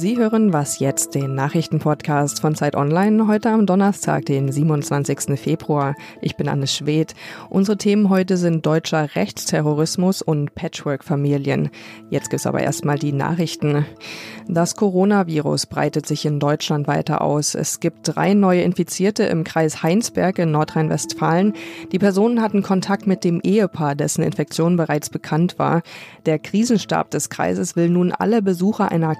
Sie hören Was jetzt, den Nachrichtenpodcast von Zeit Online, heute am Donnerstag, den 27. Februar. Ich bin Anne Schwedt. Unsere Themen heute sind deutscher Rechtsterrorismus und Patchwork-Familien. Jetzt gibt's aber erstmal die Nachrichten. Das Coronavirus breitet sich in Deutschland weiter aus. Es gibt drei neue Infizierte im Kreis Heinsberg in Nordrhein-Westfalen. Die Personen hatten Kontakt mit dem Ehepaar, dessen Infektion bereits bekannt war. Der Krisenstab des Kreises will nun alle Besucher einer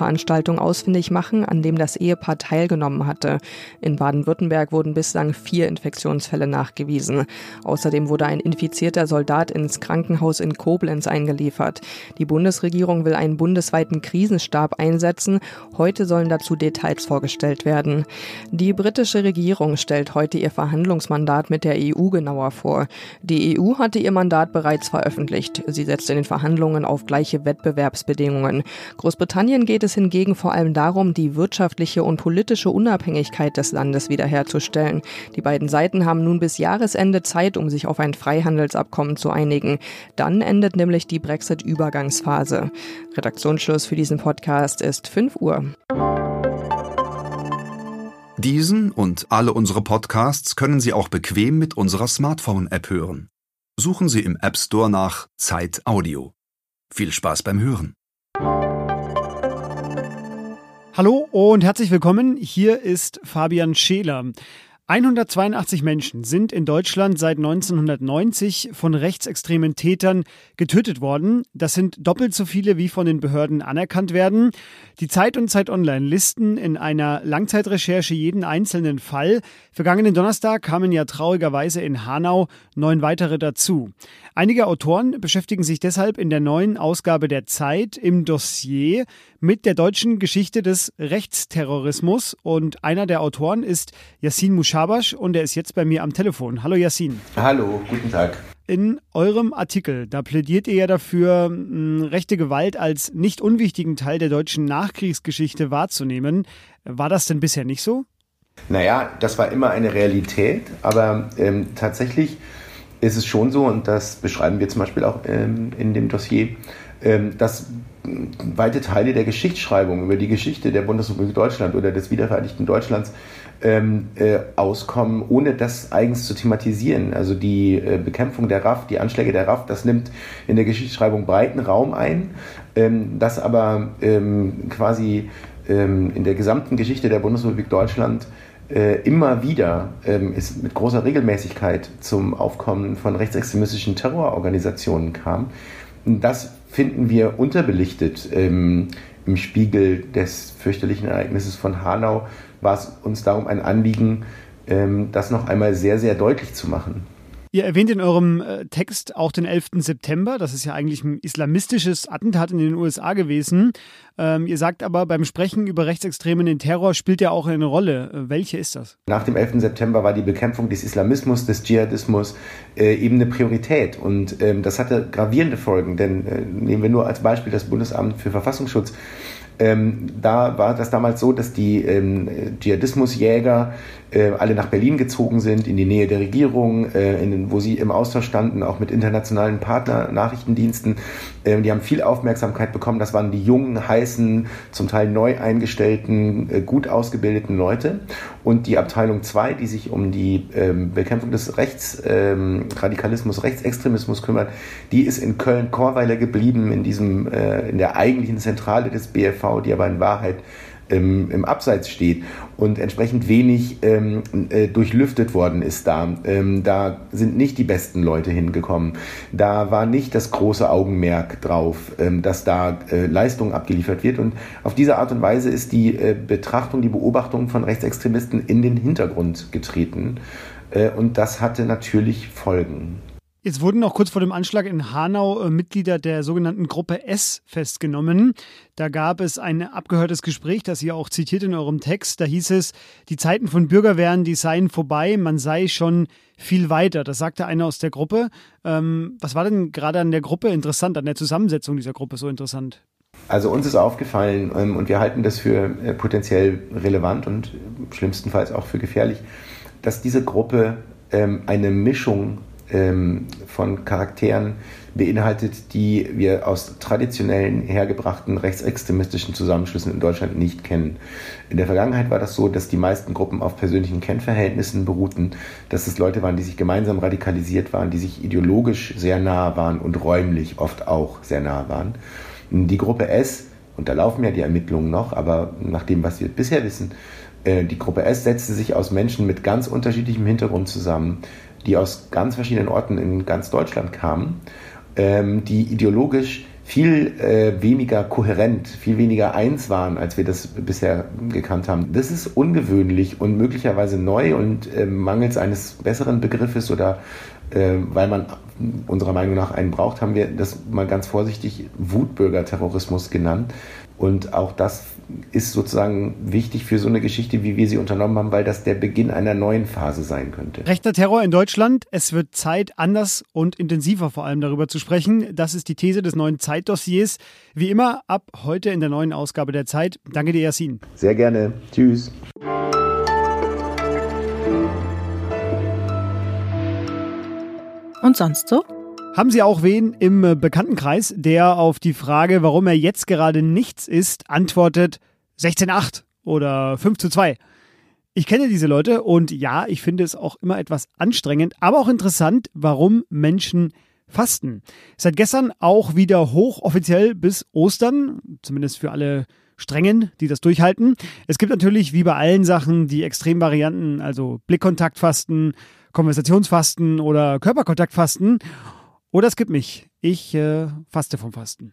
Karnevalsveranstaltung ausfindig machen, an dem das Ehepaar teilgenommen hatte. In Baden-Württemberg wurden bislang vier Infektionsfälle nachgewiesen. Außerdem wurde ein infizierter Soldat ins Krankenhaus in Koblenz eingeliefert. Die Bundesregierung will einen bundesweiten Krisenstab Stab einsetzen. Heute sollen dazu Details vorgestellt werden. Die britische Regierung stellt heute ihr Verhandlungsmandat mit der EU genauer vor. Die EU hatte ihr Mandat bereits veröffentlicht. Sie setzt in den Verhandlungen auf gleiche Wettbewerbsbedingungen. Großbritannien geht es hingegen vor allem darum, die wirtschaftliche und politische Unabhängigkeit des Landes wiederherzustellen. Die beiden Seiten haben nun bis Jahresende Zeit, um sich auf ein Freihandelsabkommen zu einigen. Dann endet nämlich die Brexit-Übergangsphase. Redaktionsschluss für diesen Podcast Podcast ist 5 Uhr. Diesen und alle unsere Podcasts können Sie auch bequem mit unserer Smartphone-App hören. Suchen Sie im App Store nach Zeit Audio. Viel Spaß beim Hören. Hallo und herzlich willkommen. Hier ist Fabian Scheler. 182 Menschen sind in Deutschland seit 1990 von rechtsextremen Tätern getötet worden. Das sind doppelt so viele, wie von den Behörden anerkannt werden. Die Zeit und Zeit Online listen in einer Langzeitrecherche jeden einzelnen Fall. Vergangenen Donnerstag kamen ja traurigerweise in Hanau neun weitere dazu. Einige Autoren beschäftigen sich deshalb in der neuen Ausgabe der Zeit im Dossier mit der deutschen Geschichte des Rechtsterrorismus. Und einer der Autoren ist Yassin Mushabash und er ist jetzt bei mir am Telefon. Hallo Yassin. Hallo, guten Tag. In eurem Artikel, da plädiert ihr ja dafür, rechte Gewalt als nicht unwichtigen Teil der deutschen Nachkriegsgeschichte wahrzunehmen. War das denn bisher nicht so? Naja, das war immer eine Realität, aber ähm, tatsächlich ist es schon so, und das beschreiben wir zum Beispiel auch ähm, in dem Dossier, ähm, dass weite Teile der Geschichtsschreibung über die Geschichte der Bundesrepublik Deutschland oder des wiedervereinigten Deutschlands ähm, äh, auskommen, ohne das eigens zu thematisieren. Also die äh, Bekämpfung der RAF, die Anschläge der RAF, das nimmt in der Geschichtsschreibung breiten Raum ein, ähm, das aber ähm, quasi ähm, in der gesamten Geschichte der Bundesrepublik Deutschland äh, immer wieder ähm, es mit großer Regelmäßigkeit zum Aufkommen von rechtsextremistischen Terrororganisationen kam. Das finden wir unterbelichtet. Ähm, Im Spiegel des fürchterlichen Ereignisses von Hanau war es uns darum ein Anliegen, ähm, das noch einmal sehr, sehr deutlich zu machen. Ihr erwähnt in eurem äh, Text auch den 11. September. Das ist ja eigentlich ein islamistisches Attentat in den USA gewesen. Ähm, ihr sagt aber, beim Sprechen über Rechtsextremen den Terror spielt ja auch eine Rolle. Äh, welche ist das? Nach dem 11. September war die Bekämpfung des Islamismus, des Dschihadismus äh, eben eine Priorität. Und ähm, das hatte gravierende Folgen. Denn äh, nehmen wir nur als Beispiel das Bundesamt für Verfassungsschutz ähm, da war das damals so, dass die ähm, Dschihadismusjäger äh, alle nach Berlin gezogen sind, in die Nähe der Regierung, äh, in, wo sie im Austausch standen, auch mit internationalen Partner, Nachrichtendiensten. Äh, die haben viel Aufmerksamkeit bekommen. Das waren die jungen, heißen, zum Teil neu eingestellten, äh, gut ausgebildeten Leute. Und die Abteilung 2, die sich um die ähm, Bekämpfung des Rechtsradikalismus, ähm, Rechtsextremismus kümmert, die ist in Köln-Korweiler geblieben, in diesem, äh, in der eigentlichen Zentrale des BFV die aber in Wahrheit im, im Abseits steht und entsprechend wenig ähm, äh, durchlüftet worden ist da. Ähm, da sind nicht die besten Leute hingekommen. Da war nicht das große Augenmerk drauf, ähm, dass da äh, Leistung abgeliefert wird. Und auf diese Art und Weise ist die äh, Betrachtung, die Beobachtung von Rechtsextremisten in den Hintergrund getreten. Äh, und das hatte natürlich Folgen. Jetzt wurden noch kurz vor dem Anschlag in Hanau äh, Mitglieder der sogenannten Gruppe S festgenommen. Da gab es ein abgehörtes Gespräch, das ihr auch zitiert in eurem Text. Da hieß es, die Zeiten von Bürgerwehren, die seien vorbei, man sei schon viel weiter. Das sagte einer aus der Gruppe. Ähm, was war denn gerade an der Gruppe interessant, an der Zusammensetzung dieser Gruppe so interessant? Also uns ist aufgefallen ähm, und wir halten das für äh, potenziell relevant und schlimmstenfalls auch für gefährlich, dass diese Gruppe ähm, eine Mischung ähm, von Charakteren beinhaltet, die wir aus traditionellen hergebrachten rechtsextremistischen Zusammenschlüssen in Deutschland nicht kennen. In der Vergangenheit war das so, dass die meisten Gruppen auf persönlichen Kennverhältnissen beruhten, dass es Leute waren, die sich gemeinsam radikalisiert waren, die sich ideologisch sehr nah waren und räumlich oft auch sehr nah waren. Die Gruppe S, und da laufen ja die Ermittlungen noch, aber nach dem, was wir bisher wissen, äh, die Gruppe S setzte sich aus Menschen mit ganz unterschiedlichem Hintergrund zusammen, die aus ganz verschiedenen Orten in ganz Deutschland kamen, ähm, die ideologisch viel äh, weniger kohärent, viel weniger eins waren, als wir das bisher gekannt haben. Das ist ungewöhnlich und möglicherweise neu und äh, mangels eines besseren Begriffes oder äh, weil man unserer Meinung nach einen braucht, haben wir das mal ganz vorsichtig Wutbürgerterrorismus genannt. Und auch das ist sozusagen wichtig für so eine Geschichte, wie wir sie unternommen haben, weil das der Beginn einer neuen Phase sein könnte. Rechter Terror in Deutschland. Es wird Zeit, anders und intensiver vor allem darüber zu sprechen. Das ist die These des neuen Zeitdossiers. Wie immer ab heute in der neuen Ausgabe der Zeit. Danke dir, Yassin. Sehr gerne. Tschüss. Und sonst so? Haben Sie auch wen im äh, Bekanntenkreis, der auf die Frage, warum er jetzt gerade nichts ist, antwortet 16,8 oder 5 zu 2? Ich kenne diese Leute und ja, ich finde es auch immer etwas anstrengend, aber auch interessant, warum Menschen fasten. Seit gestern auch wieder hochoffiziell bis Ostern, zumindest für alle Strengen, die das durchhalten. Es gibt natürlich wie bei allen Sachen die Extremvarianten, also Blickkontaktfasten, Konversationsfasten oder Körperkontaktfasten. Oder es gibt mich. Ich äh, faste vom Fasten.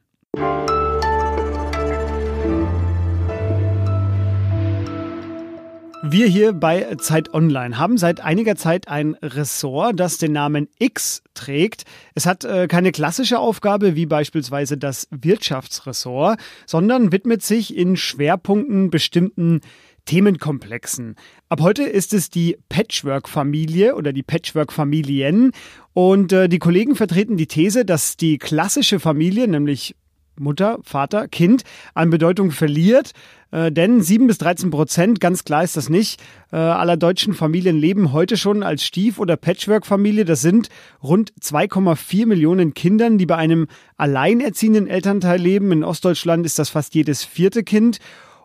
Wir hier bei Zeit Online haben seit einiger Zeit ein Ressort, das den Namen X trägt. Es hat äh, keine klassische Aufgabe wie beispielsweise das Wirtschaftsressort, sondern widmet sich in Schwerpunkten bestimmten Themenkomplexen. Ab heute ist es die Patchwork-Familie oder die Patchwork-Familien. Und äh, die Kollegen vertreten die These, dass die klassische Familie, nämlich Mutter, Vater, Kind, an Bedeutung verliert. Äh, denn 7 bis 13 Prozent, ganz klar ist das nicht, äh, aller deutschen Familien leben heute schon als Stief- oder Patchwork-Familie. Das sind rund 2,4 Millionen Kindern, die bei einem alleinerziehenden Elternteil leben. In Ostdeutschland ist das fast jedes vierte Kind.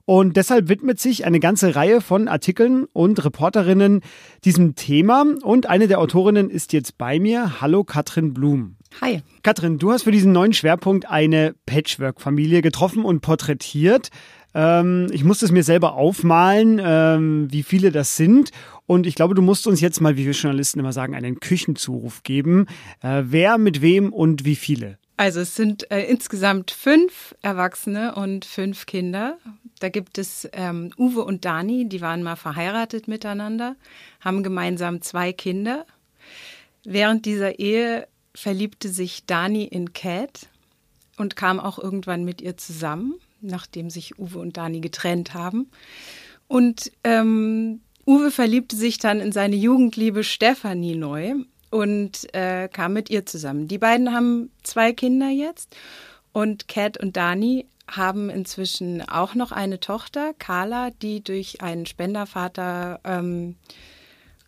Und deshalb widmet sich eine ganze Reihe von Artikeln und Reporterinnen diesem Thema. Und eine der Autorinnen ist jetzt bei mir. Hallo Katrin Blum. Hi. Katrin, du hast für diesen neuen Schwerpunkt eine Patchwork-Familie getroffen und porträtiert. Ähm, ich musste es mir selber aufmalen, ähm, wie viele das sind. Und ich glaube, du musst uns jetzt mal, wie wir Journalisten immer sagen, einen Küchenzuruf geben. Äh, wer mit wem und wie viele? Also es sind äh, insgesamt fünf Erwachsene und fünf Kinder. Da gibt es ähm, Uwe und Dani, die waren mal verheiratet miteinander, haben gemeinsam zwei Kinder. Während dieser Ehe verliebte sich Dani in Cat und kam auch irgendwann mit ihr zusammen, nachdem sich Uwe und Dani getrennt haben. Und ähm, Uwe verliebte sich dann in seine Jugendliebe Stefanie neu und äh, kam mit ihr zusammen. Die beiden haben zwei Kinder jetzt und Kat und Dani haben inzwischen auch noch eine Tochter, Carla, die durch einen Spendervater ähm,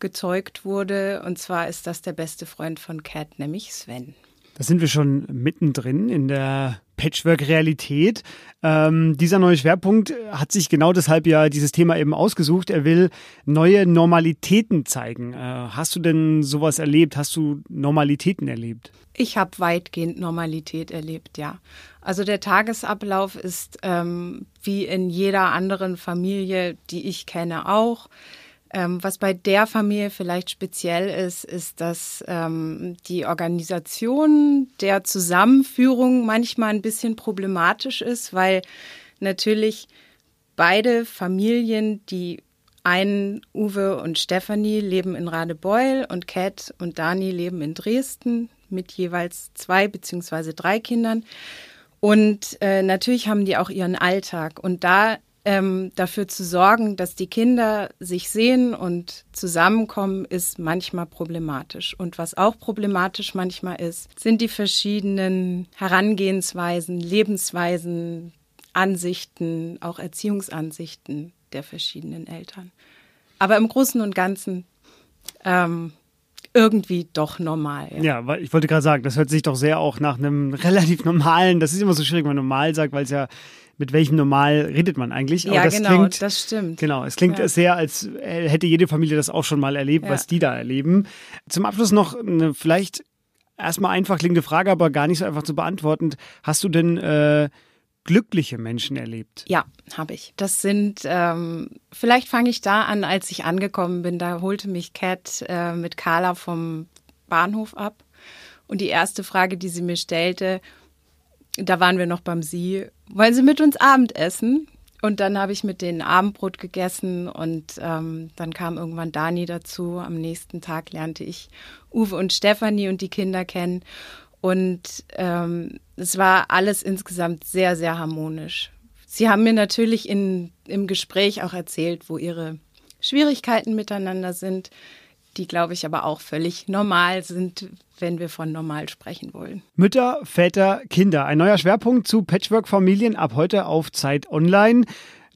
gezeugt wurde. Und zwar ist das der beste Freund von Kat, nämlich Sven. Da sind wir schon mittendrin in der Patchwork-Realität. Ähm, dieser neue Schwerpunkt hat sich genau deshalb ja dieses Thema eben ausgesucht. Er will neue Normalitäten zeigen. Äh, hast du denn sowas erlebt? Hast du Normalitäten erlebt? Ich habe weitgehend Normalität erlebt, ja. Also der Tagesablauf ist ähm, wie in jeder anderen Familie, die ich kenne, auch. Ähm, was bei der Familie vielleicht speziell ist, ist, dass ähm, die Organisation der Zusammenführung manchmal ein bisschen problematisch ist, weil natürlich beide Familien, die einen Uwe und Stefanie leben in Radebeul und Kat und Dani leben in Dresden mit jeweils zwei beziehungsweise drei Kindern. Und äh, natürlich haben die auch ihren Alltag. Und da ähm, dafür zu sorgen, dass die Kinder sich sehen und zusammenkommen, ist manchmal problematisch. Und was auch problematisch manchmal ist, sind die verschiedenen Herangehensweisen, Lebensweisen, Ansichten, auch Erziehungsansichten der verschiedenen Eltern. Aber im Großen und Ganzen ähm, irgendwie doch normal. Ja, ja weil ich wollte gerade sagen, das hört sich doch sehr auch nach einem relativ normalen, das ist immer so schwierig, wenn man normal sagt, weil es ja mit welchem Normal redet man eigentlich? Aber ja, das genau, klingt, das stimmt. Genau, es klingt ja. sehr, als hätte jede Familie das auch schon mal erlebt, ja. was die da erleben. Zum Abschluss noch eine vielleicht erstmal einfach klingende Frage, aber gar nicht so einfach zu beantworten. Hast du denn äh, glückliche Menschen erlebt? Ja, habe ich. Das sind, ähm, vielleicht fange ich da an, als ich angekommen bin. Da holte mich Cat äh, mit Carla vom Bahnhof ab. Und die erste Frage, die sie mir stellte, da waren wir noch beim Sie, wollen Sie mit uns Abendessen? Und dann habe ich mit denen Abendbrot gegessen und ähm, dann kam irgendwann Dani dazu. Am nächsten Tag lernte ich Uwe und Stefanie und die Kinder kennen. Und ähm, es war alles insgesamt sehr, sehr harmonisch. Sie haben mir natürlich in, im Gespräch auch erzählt, wo ihre Schwierigkeiten miteinander sind, die, glaube ich, aber auch völlig normal sind, wenn wir von normal sprechen wollen. Mütter, Väter, Kinder. Ein neuer Schwerpunkt zu Patchwork-Familien ab heute auf Zeit Online.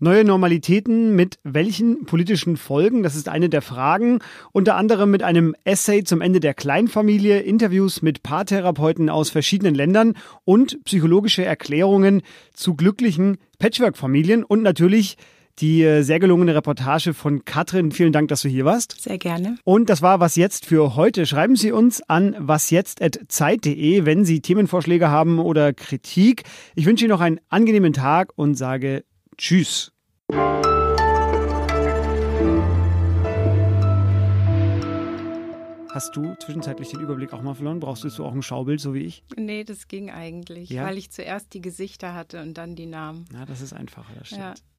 Neue Normalitäten mit welchen politischen Folgen? Das ist eine der Fragen. Unter anderem mit einem Essay zum Ende der Kleinfamilie, Interviews mit Paartherapeuten aus verschiedenen Ländern und psychologische Erklärungen zu glücklichen Patchwork-Familien und natürlich die äh, sehr gelungene Reportage von Katrin. Vielen Dank, dass du hier warst. Sehr gerne. Und das war was jetzt für heute. Schreiben Sie uns an wasjetzt@zeit.de, wenn Sie Themenvorschläge haben oder Kritik. Ich wünsche Ihnen noch einen angenehmen Tag und sage Tschüss. Hast du zwischenzeitlich den Überblick auch mal verloren? Brauchst du auch ein Schaubild, so wie ich? Nee, das ging eigentlich, ja? weil ich zuerst die Gesichter hatte und dann die Namen. Ja, das ist einfacher, das stimmt. Ja.